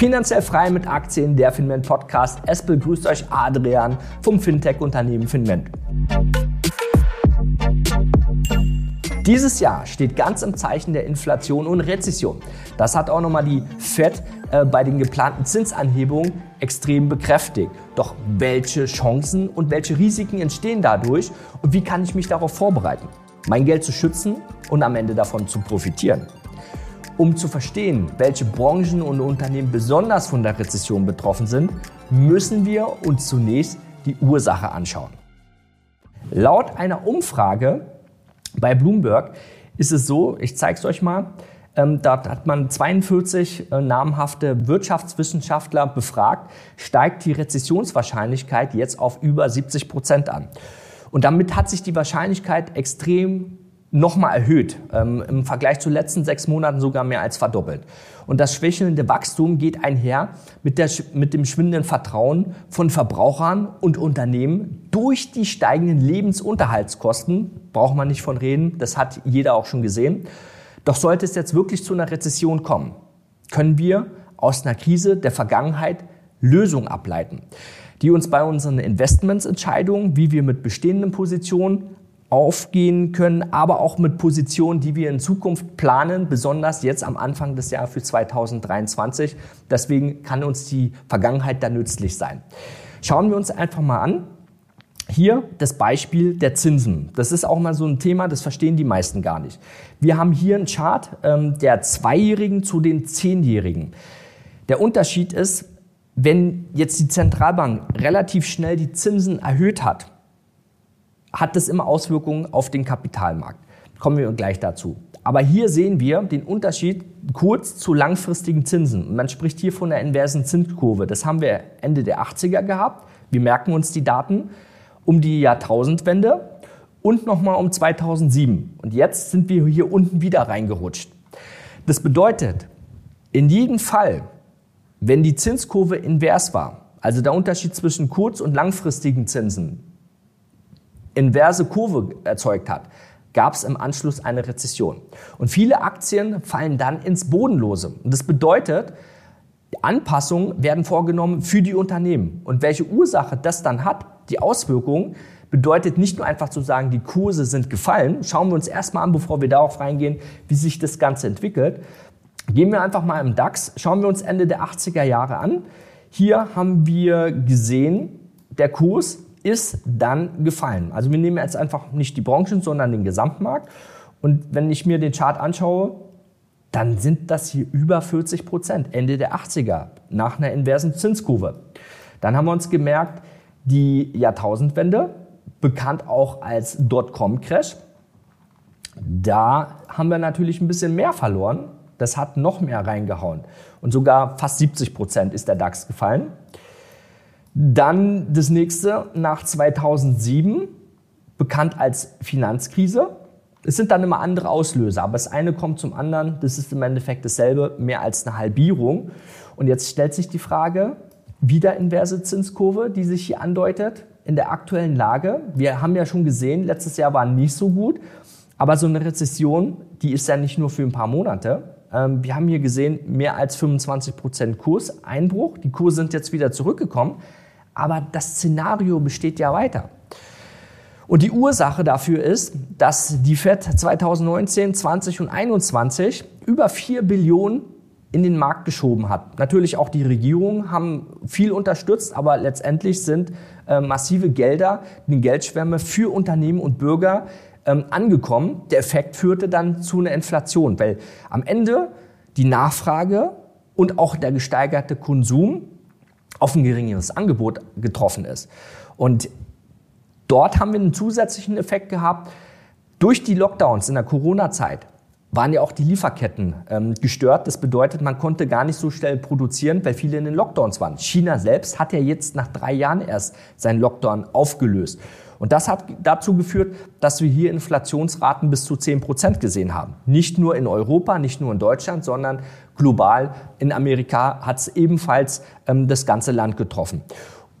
Finanziell frei mit Aktien, der Finment Podcast. Es begrüßt euch Adrian vom Fintech-Unternehmen Finment. Dieses Jahr steht ganz im Zeichen der Inflation und Rezession. Das hat auch nochmal die Fed äh, bei den geplanten Zinsanhebungen extrem bekräftigt. Doch welche Chancen und welche Risiken entstehen dadurch und wie kann ich mich darauf vorbereiten, mein Geld zu schützen und am Ende davon zu profitieren? Um zu verstehen, welche Branchen und Unternehmen besonders von der Rezession betroffen sind, müssen wir uns zunächst die Ursache anschauen. Laut einer Umfrage bei Bloomberg ist es so, ich zeige es euch mal, ähm, dort hat man 42 äh, namhafte Wirtschaftswissenschaftler befragt, steigt die Rezessionswahrscheinlichkeit jetzt auf über 70 Prozent an. Und damit hat sich die Wahrscheinlichkeit extrem nochmal erhöht. Ähm, Im Vergleich zu den letzten sechs Monaten sogar mehr als verdoppelt. Und das schwächelnde Wachstum geht einher mit, der, mit dem schwindenden Vertrauen von Verbrauchern und Unternehmen durch die steigenden Lebensunterhaltskosten. Braucht man nicht von reden, das hat jeder auch schon gesehen. Doch sollte es jetzt wirklich zu einer Rezession kommen, können wir aus einer Krise der Vergangenheit Lösungen ableiten, die uns bei unseren Investmentsentscheidungen, wie wir mit bestehenden Positionen aufgehen können, aber auch mit Positionen, die wir in Zukunft planen, besonders jetzt am Anfang des Jahres für 2023. Deswegen kann uns die Vergangenheit da nützlich sein. Schauen wir uns einfach mal an. Hier das Beispiel der Zinsen. Das ist auch mal so ein Thema, das verstehen die meisten gar nicht. Wir haben hier einen Chart ähm, der Zweijährigen zu den Zehnjährigen. Der Unterschied ist, wenn jetzt die Zentralbank relativ schnell die Zinsen erhöht hat, hat das immer Auswirkungen auf den Kapitalmarkt. Kommen wir gleich dazu. Aber hier sehen wir den Unterschied kurz zu langfristigen Zinsen. Man spricht hier von der inversen Zinskurve. Das haben wir Ende der 80er gehabt. Wir merken uns die Daten um die Jahrtausendwende und nochmal um 2007. Und jetzt sind wir hier unten wieder reingerutscht. Das bedeutet, in jedem Fall, wenn die Zinskurve invers war, also der Unterschied zwischen kurz- und langfristigen Zinsen, inverse Kurve erzeugt hat, gab es im Anschluss eine Rezession. Und viele Aktien fallen dann ins Bodenlose. Und das bedeutet, Anpassungen werden vorgenommen für die Unternehmen. Und welche Ursache das dann hat, die Auswirkungen, bedeutet nicht nur einfach zu sagen, die Kurse sind gefallen. Schauen wir uns erstmal an, bevor wir darauf reingehen, wie sich das Ganze entwickelt. Gehen wir einfach mal im DAX, schauen wir uns Ende der 80er Jahre an. Hier haben wir gesehen, der Kurs ist dann gefallen. Also wir nehmen jetzt einfach nicht die Branchen, sondern den Gesamtmarkt. Und wenn ich mir den Chart anschaue, dann sind das hier über 40 Prozent, Ende der 80er, nach einer inversen Zinskurve. Dann haben wir uns gemerkt, die Jahrtausendwende, bekannt auch als Dotcom-Crash, da haben wir natürlich ein bisschen mehr verloren. Das hat noch mehr reingehauen. Und sogar fast 70 Prozent ist der DAX gefallen. Dann das nächste nach 2007, bekannt als Finanzkrise. Es sind dann immer andere Auslöser, aber das eine kommt zum anderen. Das ist im Endeffekt dasselbe, mehr als eine Halbierung. Und jetzt stellt sich die Frage, wieder inverse Zinskurve, die sich hier andeutet in der aktuellen Lage. Wir haben ja schon gesehen, letztes Jahr war nicht so gut, aber so eine Rezession, die ist ja nicht nur für ein paar Monate. Ähm, wir haben hier gesehen, mehr als 25 Prozent Kurseinbruch. Die Kurse sind jetzt wieder zurückgekommen. Aber das Szenario besteht ja weiter. Und die Ursache dafür ist, dass die FED 2019, 20 und 21 über 4 Billionen in den Markt geschoben hat. Natürlich auch die Regierungen haben viel unterstützt, aber letztendlich sind äh, massive Gelder, die Geldschwärme für Unternehmen und Bürger ähm, angekommen. Der Effekt führte dann zu einer Inflation, weil am Ende die Nachfrage und auch der gesteigerte Konsum auf ein geringeres Angebot getroffen ist. Und dort haben wir einen zusätzlichen Effekt gehabt. Durch die Lockdowns in der Corona-Zeit waren ja auch die Lieferketten ähm, gestört. Das bedeutet, man konnte gar nicht so schnell produzieren, weil viele in den Lockdowns waren. China selbst hat ja jetzt nach drei Jahren erst seinen Lockdown aufgelöst. Und das hat dazu geführt, dass wir hier Inflationsraten bis zu 10 Prozent gesehen haben. Nicht nur in Europa, nicht nur in Deutschland, sondern global. In Amerika hat es ebenfalls ähm, das ganze Land getroffen.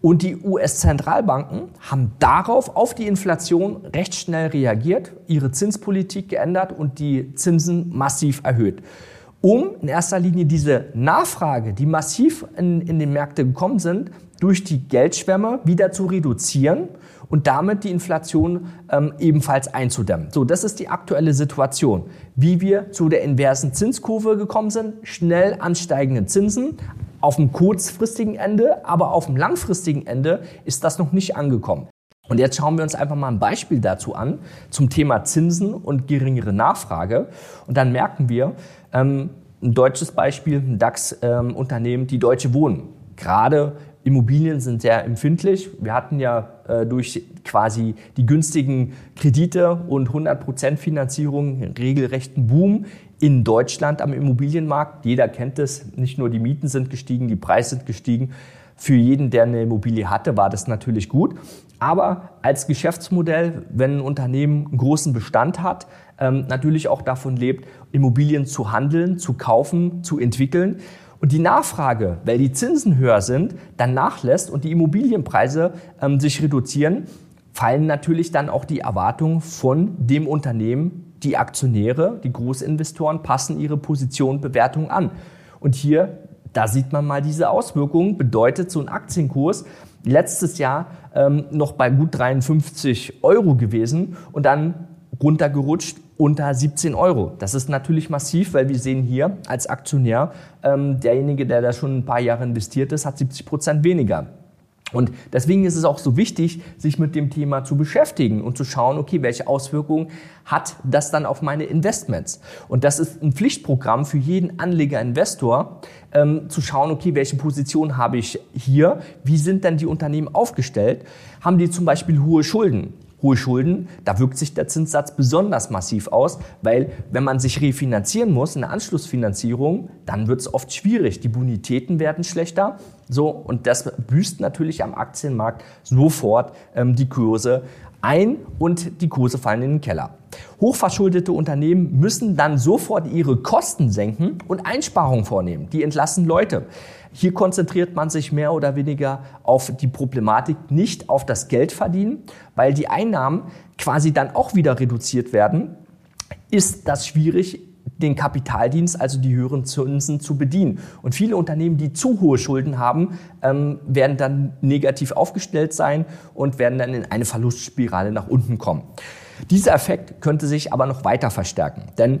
Und die US-Zentralbanken haben darauf, auf die Inflation, recht schnell reagiert, ihre Zinspolitik geändert und die Zinsen massiv erhöht. um in erster Linie diese Nachfrage, die massiv in, in den Märkte gekommen sind, durch die Geldschwemme wieder zu reduzieren und damit die Inflation ähm, ebenfalls einzudämmen. So, das ist die aktuelle Situation. Wie wir zu der inversen Zinskurve gekommen sind, schnell ansteigenden Zinsen, auf dem kurzfristigen Ende, aber auf dem langfristigen Ende ist das noch nicht angekommen. Und jetzt schauen wir uns einfach mal ein Beispiel dazu an, zum Thema Zinsen und geringere Nachfrage. Und dann merken wir, ähm, ein deutsches Beispiel, ein DAX-Unternehmen, ähm, die Deutsche Wohnen. Gerade Immobilien sind sehr empfindlich. Wir hatten ja äh, durch quasi die günstigen Kredite und 100% Finanzierung einen regelrechten Boom in Deutschland am Immobilienmarkt. Jeder kennt es. Nicht nur die Mieten sind gestiegen, die Preise sind gestiegen. Für jeden, der eine Immobilie hatte, war das natürlich gut. Aber als Geschäftsmodell, wenn ein Unternehmen einen großen Bestand hat, ähm, natürlich auch davon lebt, Immobilien zu handeln, zu kaufen, zu entwickeln. Und die Nachfrage, weil die Zinsen höher sind, dann nachlässt und die Immobilienpreise ähm, sich reduzieren, fallen natürlich dann auch die Erwartungen von dem Unternehmen, die Aktionäre, die Großinvestoren passen ihre Position, Bewertung an. Und hier da sieht man mal diese Auswirkungen. Bedeutet so ein Aktienkurs letztes Jahr ähm, noch bei gut 53 Euro gewesen und dann runtergerutscht unter 17 Euro. Das ist natürlich massiv, weil wir sehen hier als Aktionär, ähm, derjenige, der da schon ein paar Jahre investiert ist, hat 70 Prozent weniger. Und deswegen ist es auch so wichtig, sich mit dem Thema zu beschäftigen und zu schauen, okay, welche Auswirkungen hat das dann auf meine Investments? Und das ist ein Pflichtprogramm für jeden Anleger, Investor, ähm, zu schauen, okay, welche Position habe ich hier? Wie sind denn die Unternehmen aufgestellt? Haben die zum Beispiel hohe Schulden? Hohe Schulden, da wirkt sich der Zinssatz besonders massiv aus, weil wenn man sich refinanzieren muss, eine Anschlussfinanzierung, dann wird es oft schwierig. Die Bonitäten werden schlechter. So, und das büßt natürlich am Aktienmarkt sofort ähm, die Kurse ein und die Kurse fallen in den Keller. Hochverschuldete Unternehmen müssen dann sofort ihre Kosten senken und Einsparungen vornehmen. Die entlassen Leute. Hier konzentriert man sich mehr oder weniger auf die Problematik, nicht auf das Geld verdienen, weil die Einnahmen quasi dann auch wieder reduziert werden. Ist das schwierig, den Kapitaldienst, also die höheren Zinsen, zu bedienen. Und viele Unternehmen, die zu hohe Schulden haben, ähm, werden dann negativ aufgestellt sein und werden dann in eine Verlustspirale nach unten kommen. Dieser Effekt könnte sich aber noch weiter verstärken, denn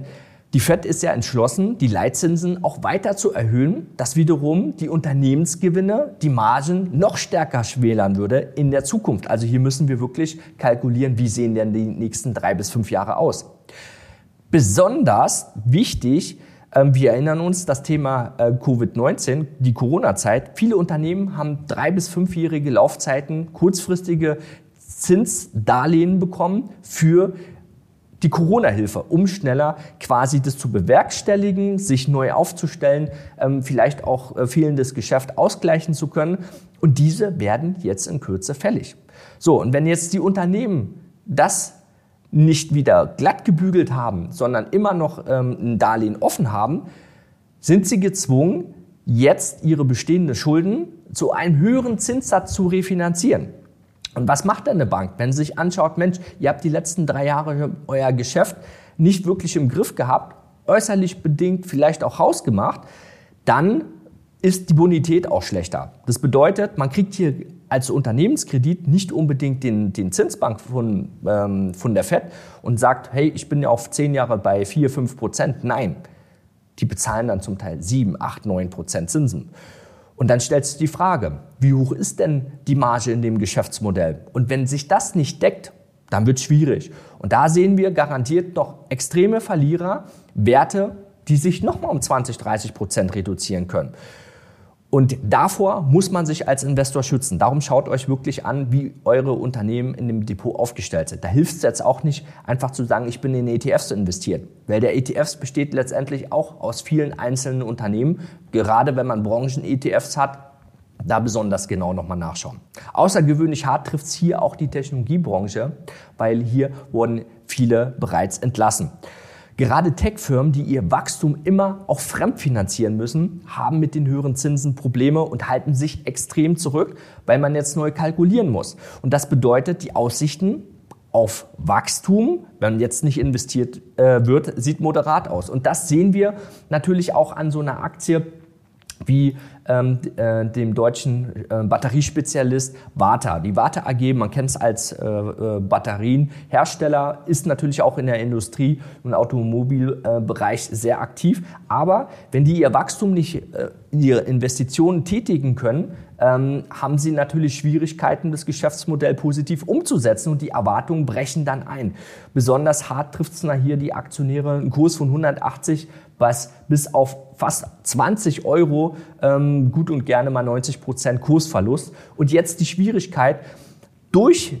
die Fed ist ja entschlossen, die Leitzinsen auch weiter zu erhöhen, das wiederum die Unternehmensgewinne, die Margen noch stärker schmälern würde in der Zukunft. Also hier müssen wir wirklich kalkulieren, wie sehen denn die nächsten drei bis fünf Jahre aus. Besonders wichtig, ähm, wir erinnern uns, das Thema äh, Covid-19, die Corona-Zeit. Viele Unternehmen haben drei bis fünfjährige Laufzeiten, kurzfristige Zinsdarlehen bekommen für die Corona-Hilfe, um schneller quasi das zu bewerkstelligen, sich neu aufzustellen, ähm, vielleicht auch äh, fehlendes Geschäft ausgleichen zu können. Und diese werden jetzt in Kürze fällig. So, und wenn jetzt die Unternehmen das nicht wieder glatt gebügelt haben, sondern immer noch ähm, ein Darlehen offen haben, sind sie gezwungen, jetzt ihre bestehenden Schulden zu einem höheren Zinssatz zu refinanzieren. Und was macht denn eine Bank, wenn sie sich anschaut, Mensch, ihr habt die letzten drei Jahre euer Geschäft nicht wirklich im Griff gehabt, äußerlich bedingt vielleicht auch hausgemacht, dann ist die Bonität auch schlechter. Das bedeutet, man kriegt hier als Unternehmenskredit nicht unbedingt den, den Zinsbank von, ähm, von der FED und sagt, hey, ich bin ja auf zehn Jahre bei vier, fünf Prozent. Nein, die bezahlen dann zum Teil sieben, acht, neun Prozent Zinsen. Und dann stellt sich die Frage, wie hoch ist denn die Marge in dem Geschäftsmodell? Und wenn sich das nicht deckt, dann wird es schwierig. Und da sehen wir garantiert noch extreme Verlierer, Werte, die sich nochmal um 20, 30 Prozent reduzieren können. Und davor muss man sich als Investor schützen. Darum schaut euch wirklich an, wie eure Unternehmen in dem Depot aufgestellt sind. Da hilft es jetzt auch nicht, einfach zu sagen, ich bin in ETFs investiert. Weil der ETFs besteht letztendlich auch aus vielen einzelnen Unternehmen. Gerade wenn man Branchen-ETFs hat, da besonders genau nochmal nachschauen. Außergewöhnlich hart trifft es hier auch die Technologiebranche, weil hier wurden viele bereits entlassen. Gerade Tech-Firmen, die ihr Wachstum immer auch fremdfinanzieren müssen, haben mit den höheren Zinsen Probleme und halten sich extrem zurück, weil man jetzt neu kalkulieren muss. Und das bedeutet, die Aussichten auf Wachstum, wenn jetzt nicht investiert äh, wird, sieht moderat aus. Und das sehen wir natürlich auch an so einer Aktie wie ähm, äh, dem deutschen äh, Batteriespezialist Warta. Die Warta AG, man kennt es als äh, äh, Batterienhersteller, ist natürlich auch in der Industrie- und Automobilbereich sehr aktiv. Aber wenn die ihr Wachstum nicht, äh, ihre Investitionen tätigen können, ähm, haben sie natürlich Schwierigkeiten, das Geschäftsmodell positiv umzusetzen und die Erwartungen brechen dann ein. Besonders hart trifft es hier die Aktionäre, einen Kurs von 180, was bis auf fast 20 Euro ähm, gut und gerne mal 90 Prozent Kursverlust. Und jetzt die Schwierigkeit, durch,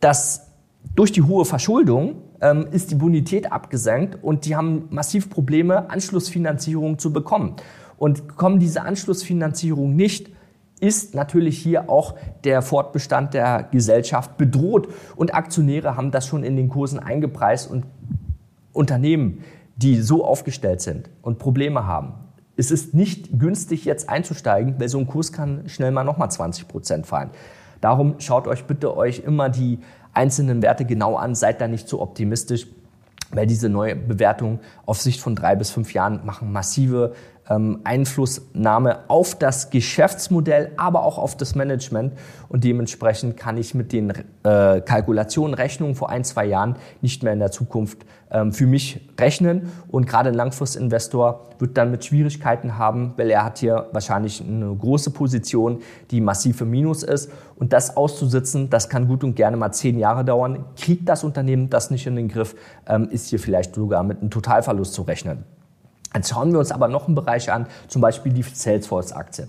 das, durch die hohe Verschuldung ähm, ist die Bonität abgesenkt und die haben massiv Probleme, Anschlussfinanzierung zu bekommen. Und kommen diese Anschlussfinanzierung nicht, ist natürlich hier auch der Fortbestand der Gesellschaft bedroht. Und Aktionäre haben das schon in den Kursen eingepreist und Unternehmen, die so aufgestellt sind und Probleme haben. Es ist nicht günstig, jetzt einzusteigen, weil so ein Kurs kann schnell mal nochmal 20 Prozent fallen. Darum schaut euch bitte euch immer die einzelnen Werte genau an, seid da nicht zu optimistisch, weil diese neue Bewertungen auf Sicht von drei bis fünf Jahren machen massive ähm, Einflussnahme auf das Geschäftsmodell, aber auch auf das Management. Und dementsprechend kann ich mit den äh, Kalkulationen, Rechnungen vor ein, zwei Jahren nicht mehr in der Zukunft ähm, für mich rechnen. Und gerade ein Langfristinvestor wird dann mit Schwierigkeiten haben, weil er hat hier wahrscheinlich eine große Position, die massiv im Minus ist. Und das auszusitzen, das kann gut und gerne mal zehn Jahre dauern. Kriegt das Unternehmen das nicht in den Griff, ähm, ist hier vielleicht sogar mit einem Totalverlust zu rechnen. Jetzt schauen wir uns aber noch einen Bereich an, zum Beispiel die Salesforce-Aktie.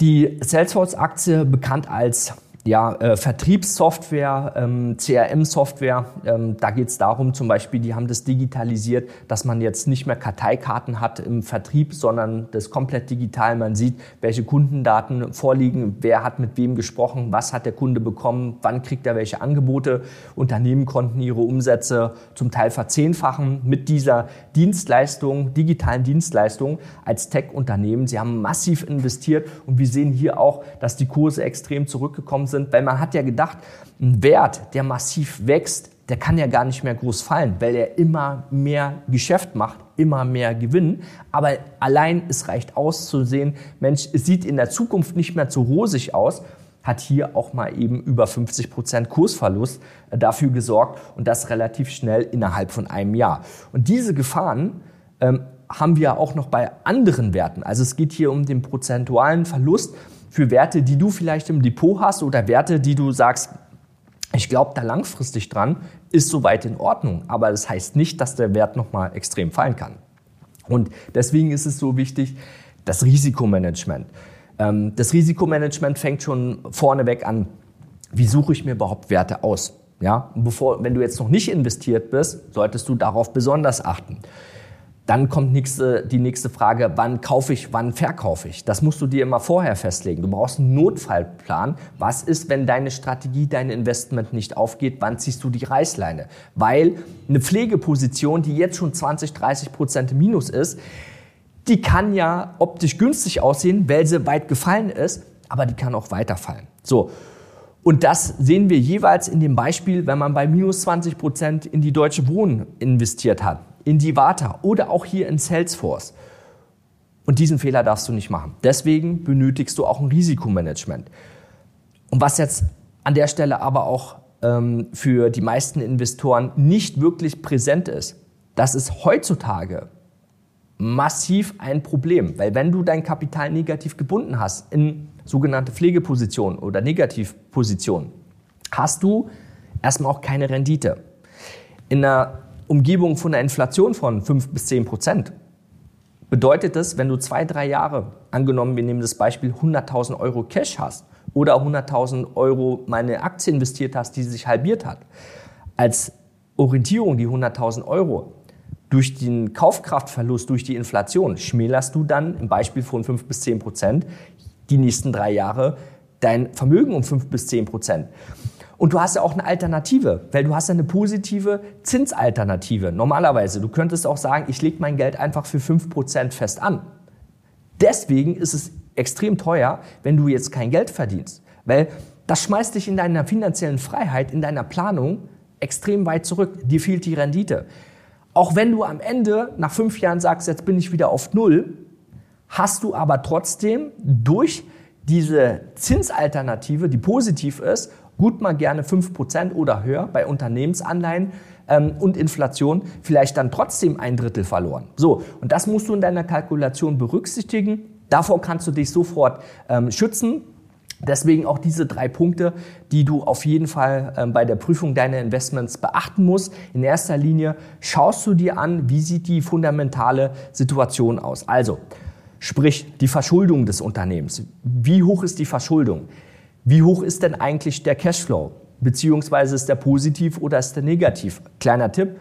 Die Salesforce-Aktie, bekannt als ja, äh, Vertriebssoftware, ähm, CRM-Software. Ähm, da geht es darum, zum Beispiel, die haben das digitalisiert, dass man jetzt nicht mehr Karteikarten hat im Vertrieb, sondern das komplett digital. Man sieht, welche Kundendaten vorliegen, wer hat mit wem gesprochen, was hat der Kunde bekommen, wann kriegt er welche Angebote. Unternehmen konnten ihre Umsätze zum Teil verzehnfachen mit dieser Dienstleistung, digitalen Dienstleistung als Tech-Unternehmen. Sie haben massiv investiert und wir sehen hier auch, dass die Kurse extrem zurückgekommen sind, weil man hat ja gedacht, ein Wert, der massiv wächst, der kann ja gar nicht mehr groß fallen, weil er immer mehr Geschäft macht, immer mehr Gewinn. Aber allein es reicht aus zu sehen, Mensch, es sieht in der Zukunft nicht mehr so rosig aus, hat hier auch mal eben über 50 Prozent Kursverlust äh, dafür gesorgt und das relativ schnell innerhalb von einem Jahr. Und diese Gefahren ähm, haben wir auch noch bei anderen Werten. Also es geht hier um den prozentualen Verlust für Werte, die du vielleicht im Depot hast oder Werte, die du sagst, ich glaube da langfristig dran, ist soweit in Ordnung. Aber das heißt nicht, dass der Wert nochmal extrem fallen kann. Und deswegen ist es so wichtig, das Risikomanagement. Ähm, das Risikomanagement fängt schon vorneweg an. Wie suche ich mir überhaupt Werte aus? Ja, bevor, wenn du jetzt noch nicht investiert bist, solltest du darauf besonders achten. Dann kommt nächste, die nächste Frage, wann kaufe ich, wann verkaufe ich? Das musst du dir immer vorher festlegen. Du brauchst einen Notfallplan. Was ist, wenn deine Strategie, dein Investment nicht aufgeht? Wann ziehst du die Reißleine? Weil eine Pflegeposition, die jetzt schon 20, 30 Prozent Minus ist, die kann ja optisch günstig aussehen, weil sie weit gefallen ist, aber die kann auch weiterfallen. So. Und das sehen wir jeweils in dem Beispiel, wenn man bei minus 20 Prozent in die Deutsche Wohnen investiert hat in die Vata oder auch hier in Salesforce. Und diesen Fehler darfst du nicht machen. Deswegen benötigst du auch ein Risikomanagement. Und was jetzt an der Stelle aber auch ähm, für die meisten Investoren nicht wirklich präsent ist, das ist heutzutage massiv ein Problem. Weil wenn du dein Kapital negativ gebunden hast in sogenannte Pflegepositionen oder Negativpositionen, hast du erstmal auch keine Rendite. In einer Umgebung von einer Inflation von 5 bis 10 Prozent, bedeutet das, wenn du zwei, drei Jahre, angenommen, wir nehmen das Beispiel, 100.000 Euro Cash hast oder 100.000 Euro meine Aktie investiert hast, die sich halbiert hat, als Orientierung die 100.000 Euro, durch den Kaufkraftverlust, durch die Inflation, schmälerst du dann im Beispiel von 5 bis 10 Prozent die nächsten drei Jahre dein Vermögen um 5 bis 10 Prozent. Und du hast ja auch eine Alternative, weil du hast ja eine positive Zinsalternative. Normalerweise, du könntest auch sagen, ich lege mein Geld einfach für 5% fest an. Deswegen ist es extrem teuer, wenn du jetzt kein Geld verdienst. Weil Das schmeißt dich in deiner finanziellen Freiheit, in deiner Planung extrem weit zurück. Dir fehlt die Rendite. Auch wenn du am Ende nach fünf Jahren sagst, jetzt bin ich wieder auf Null, hast du aber trotzdem durch diese Zinsalternative, die positiv ist, gut mal gerne fünf Prozent oder höher bei Unternehmensanleihen ähm, und Inflation vielleicht dann trotzdem ein Drittel verloren. So, und das musst du in deiner Kalkulation berücksichtigen. Davor kannst du dich sofort ähm, schützen. Deswegen auch diese drei Punkte, die du auf jeden Fall ähm, bei der Prüfung deiner Investments beachten musst. In erster Linie schaust du dir an, wie sieht die fundamentale Situation aus. Also, sprich die Verschuldung des Unternehmens. Wie hoch ist die Verschuldung? Wie hoch ist denn eigentlich der Cashflow? Beziehungsweise ist der positiv oder ist der negativ? Kleiner Tipp,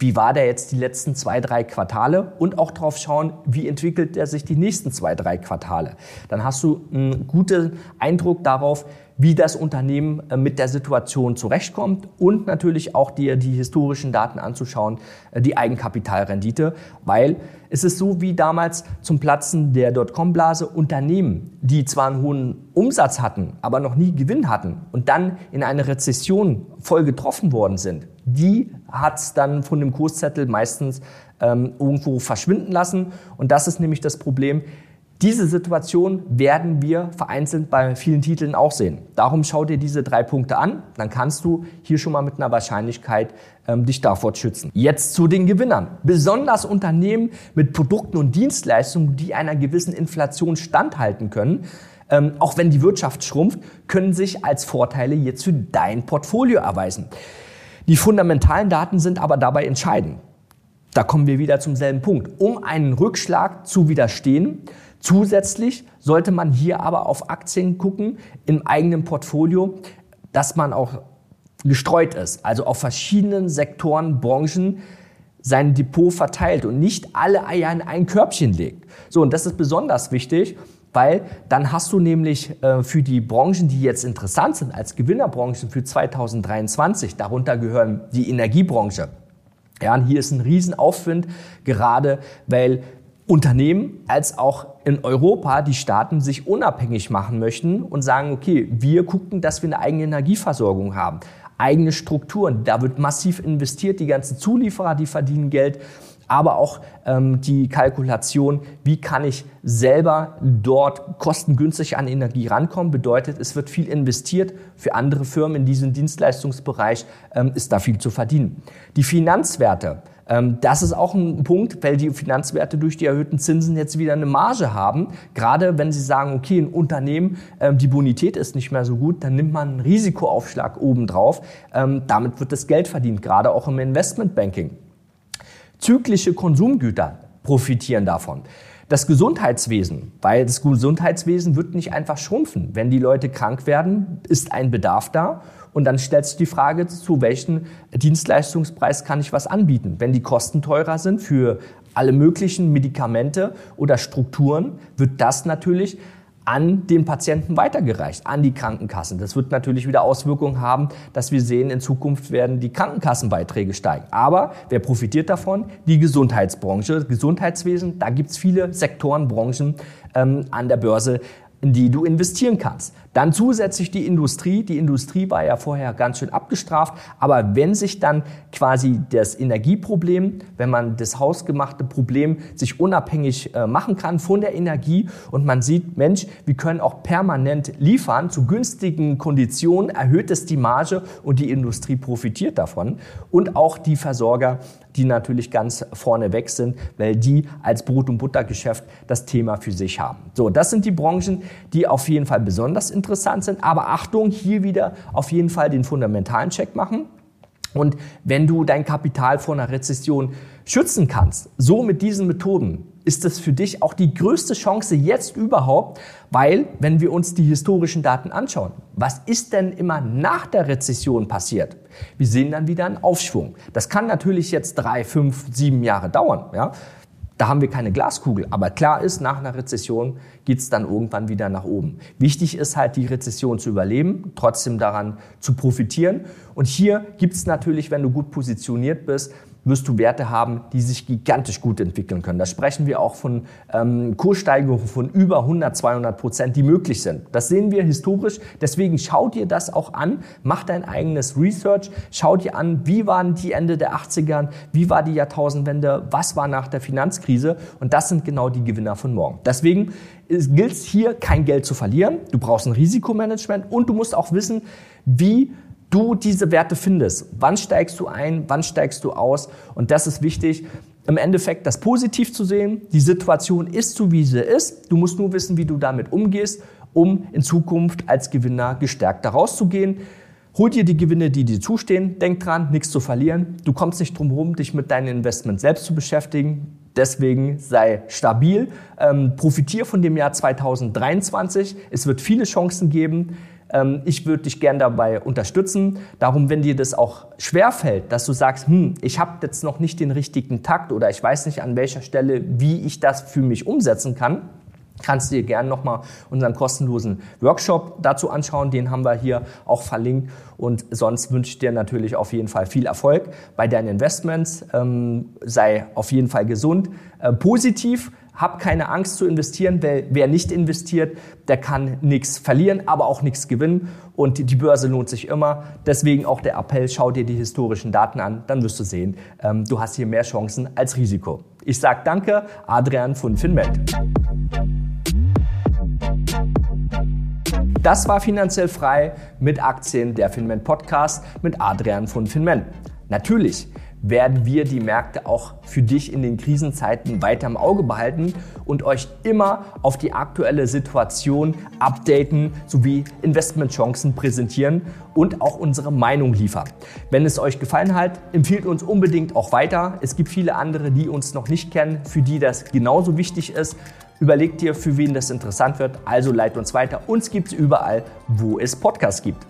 wie war der jetzt die letzten zwei, drei Quartale? Und auch darauf schauen, wie entwickelt er sich die nächsten zwei, drei Quartale. Dann hast du einen guten Eindruck darauf, wie das Unternehmen äh, mit der Situation zurechtkommt und natürlich auch dir die historischen Daten anzuschauen, äh, die Eigenkapitalrendite, weil es ist so wie damals zum Platzen der Dotcom-Blase. Unternehmen, die zwar einen hohen Umsatz hatten, aber noch nie Gewinn hatten und dann in eine Rezession voll getroffen worden sind, die hat es dann von dem Kurszettel meistens ähm, irgendwo verschwinden lassen und das ist nämlich das Problem, diese Situation werden wir vereinzelt bei vielen Titeln auch sehen. Darum schau dir diese drei Punkte an, dann kannst du hier schon mal mit einer Wahrscheinlichkeit ähm, dich davor schützen. Jetzt zu den Gewinnern. Besonders Unternehmen mit Produkten und Dienstleistungen, die einer gewissen Inflation standhalten können, ähm, auch wenn die Wirtschaft schrumpft, können sich als Vorteile jetzt für dein Portfolio erweisen. Die fundamentalen Daten sind aber dabei entscheidend. Da kommen wir wieder zum selben Punkt. Um einen Rückschlag zu widerstehen, Zusätzlich sollte man hier aber auf Aktien gucken im eigenen Portfolio, dass man auch gestreut ist, also auf verschiedenen Sektoren, Branchen sein Depot verteilt und nicht alle Eier in ein Körbchen legt. So, und das ist besonders wichtig, weil dann hast du nämlich äh, für die Branchen, die jetzt interessant sind als Gewinnerbranchen für 2023, darunter gehören die Energiebranche. Ja, und hier ist ein Riesenaufwind, gerade weil Unternehmen als auch in Europa die Staaten sich unabhängig machen möchten und sagen, okay, wir gucken, dass wir eine eigene Energieversorgung haben, eigene Strukturen. Da wird massiv investiert, die ganzen Zulieferer, die verdienen Geld, aber auch ähm, die Kalkulation, wie kann ich selber dort kostengünstig an Energie rankommen, bedeutet, es wird viel investiert. Für andere Firmen in diesem Dienstleistungsbereich ähm, ist da viel zu verdienen. Die Finanzwerte, ähm, das ist auch ein Punkt, weil die Finanzwerte durch die erhöhten Zinsen jetzt wieder eine Marge haben. Gerade wenn Sie sagen, okay, ein Unternehmen, ähm, die Bonität ist nicht mehr so gut, dann nimmt man einen Risikoaufschlag obendrauf. Ähm, damit wird das Geld verdient, gerade auch im Investmentbanking. Zyklische Konsumgüter profitieren davon. Das Gesundheitswesen, weil das Gesundheitswesen wird nicht einfach schrumpfen. Wenn die Leute krank werden, ist ein Bedarf da und dann stellt sich die Frage, zu welchem Dienstleistungspreis kann ich was anbieten? Wenn die Kosten teurer sind für alle möglichen Medikamente oder Strukturen, wird das natürlich an den Patienten weitergereicht, an die Krankenkassen. Das wird natürlich wieder Auswirkungen haben, dass wir sehen, in Zukunft werden die Krankenkassenbeiträge steigen. Aber wer profitiert davon? Die Gesundheitsbranche, Gesundheitswesen. Da gibt es viele Sektoren, Branchen ähm, an der Börse, in die du investieren kannst. Dann zusätzlich die Industrie. Die Industrie war ja vorher ganz schön abgestraft. Aber wenn sich dann quasi das Energieproblem, wenn man das hausgemachte Problem sich unabhängig äh, machen kann von der Energie und man sieht, Mensch, wir können auch permanent liefern zu günstigen Konditionen, erhöht es die Marge und die Industrie profitiert davon. Und auch die Versorger, die natürlich ganz vorne weg sind, weil die als Brot- und Buttergeschäft das Thema für sich haben. So, das sind die Branchen, die auf jeden Fall besonders interessant sind. Aber Achtung, hier wieder auf jeden Fall den fundamentalen Check machen. Und wenn du dein Kapital vor einer Rezession schützen kannst, so mit diesen Methoden, ist das für dich auch die größte Chance jetzt überhaupt, weil wenn wir uns die historischen Daten anschauen, was ist denn immer nach der Rezession passiert? Wir sehen dann wieder einen Aufschwung. Das kann natürlich jetzt drei, fünf, sieben Jahre dauern. Ja? Da haben wir keine Glaskugel. Aber klar ist, nach einer Rezession geht's dann irgendwann wieder nach oben. Wichtig ist halt, die Rezession zu überleben, trotzdem daran zu profitieren. Und hier gibt's natürlich, wenn du gut positioniert bist, wirst du Werte haben, die sich gigantisch gut entwickeln können. Da sprechen wir auch von ähm, Kurssteigerungen von über 100, 200 Prozent, die möglich sind. Das sehen wir historisch. Deswegen schau dir das auch an, mach dein eigenes Research, schau dir an, wie waren die Ende der 80ern, wie war die Jahrtausendwende, was war nach der Finanzkrise und das sind genau die Gewinner von morgen. Deswegen gilt es hier, kein Geld zu verlieren. Du brauchst ein Risikomanagement und du musst auch wissen, wie du diese Werte findest. Wann steigst du ein, wann steigst du aus? Und das ist wichtig, im Endeffekt das positiv zu sehen. Die Situation ist so, wie sie ist. Du musst nur wissen, wie du damit umgehst, um in Zukunft als Gewinner gestärkt daraus zu gehen. Hol dir die Gewinne, die dir zustehen. Denk dran, nichts zu verlieren. Du kommst nicht drum herum, dich mit deinem Investment selbst zu beschäftigen. Deswegen sei stabil. Ähm, profitier von dem Jahr 2023. Es wird viele Chancen geben. Ähm, ich würde dich gern dabei unterstützen. Darum, wenn dir das auch schwerfällt, dass du sagst, hm, ich habe jetzt noch nicht den richtigen Takt oder ich weiß nicht an welcher Stelle, wie ich das für mich umsetzen kann, kannst du dir gerne nochmal unseren kostenlosen Workshop dazu anschauen. Den haben wir hier auch verlinkt. Und sonst wünsche ich dir natürlich auf jeden Fall viel Erfolg bei deinen Investments. Ähm, sei auf jeden Fall gesund, äh, positiv hab keine Angst zu investieren, weil wer nicht investiert, der kann nichts verlieren, aber auch nichts gewinnen. Und die Börse lohnt sich immer. Deswegen auch der Appell, schau dir die historischen Daten an, dann wirst du sehen, ähm, du hast hier mehr Chancen als Risiko. Ich sage danke, Adrian von Finmed. Das war finanziell frei mit Aktien der Finment Podcast mit Adrian von Finment. Natürlich werden wir die Märkte auch für dich in den Krisenzeiten weiter im Auge behalten und euch immer auf die aktuelle Situation updaten sowie Investmentchancen präsentieren und auch unsere Meinung liefern. Wenn es euch gefallen hat, empfiehlt uns unbedingt auch weiter. Es gibt viele andere, die uns noch nicht kennen, für die das genauso wichtig ist. Überlegt dir, für wen das interessant wird, also leitet uns weiter. Uns gibt es überall, wo es Podcasts gibt.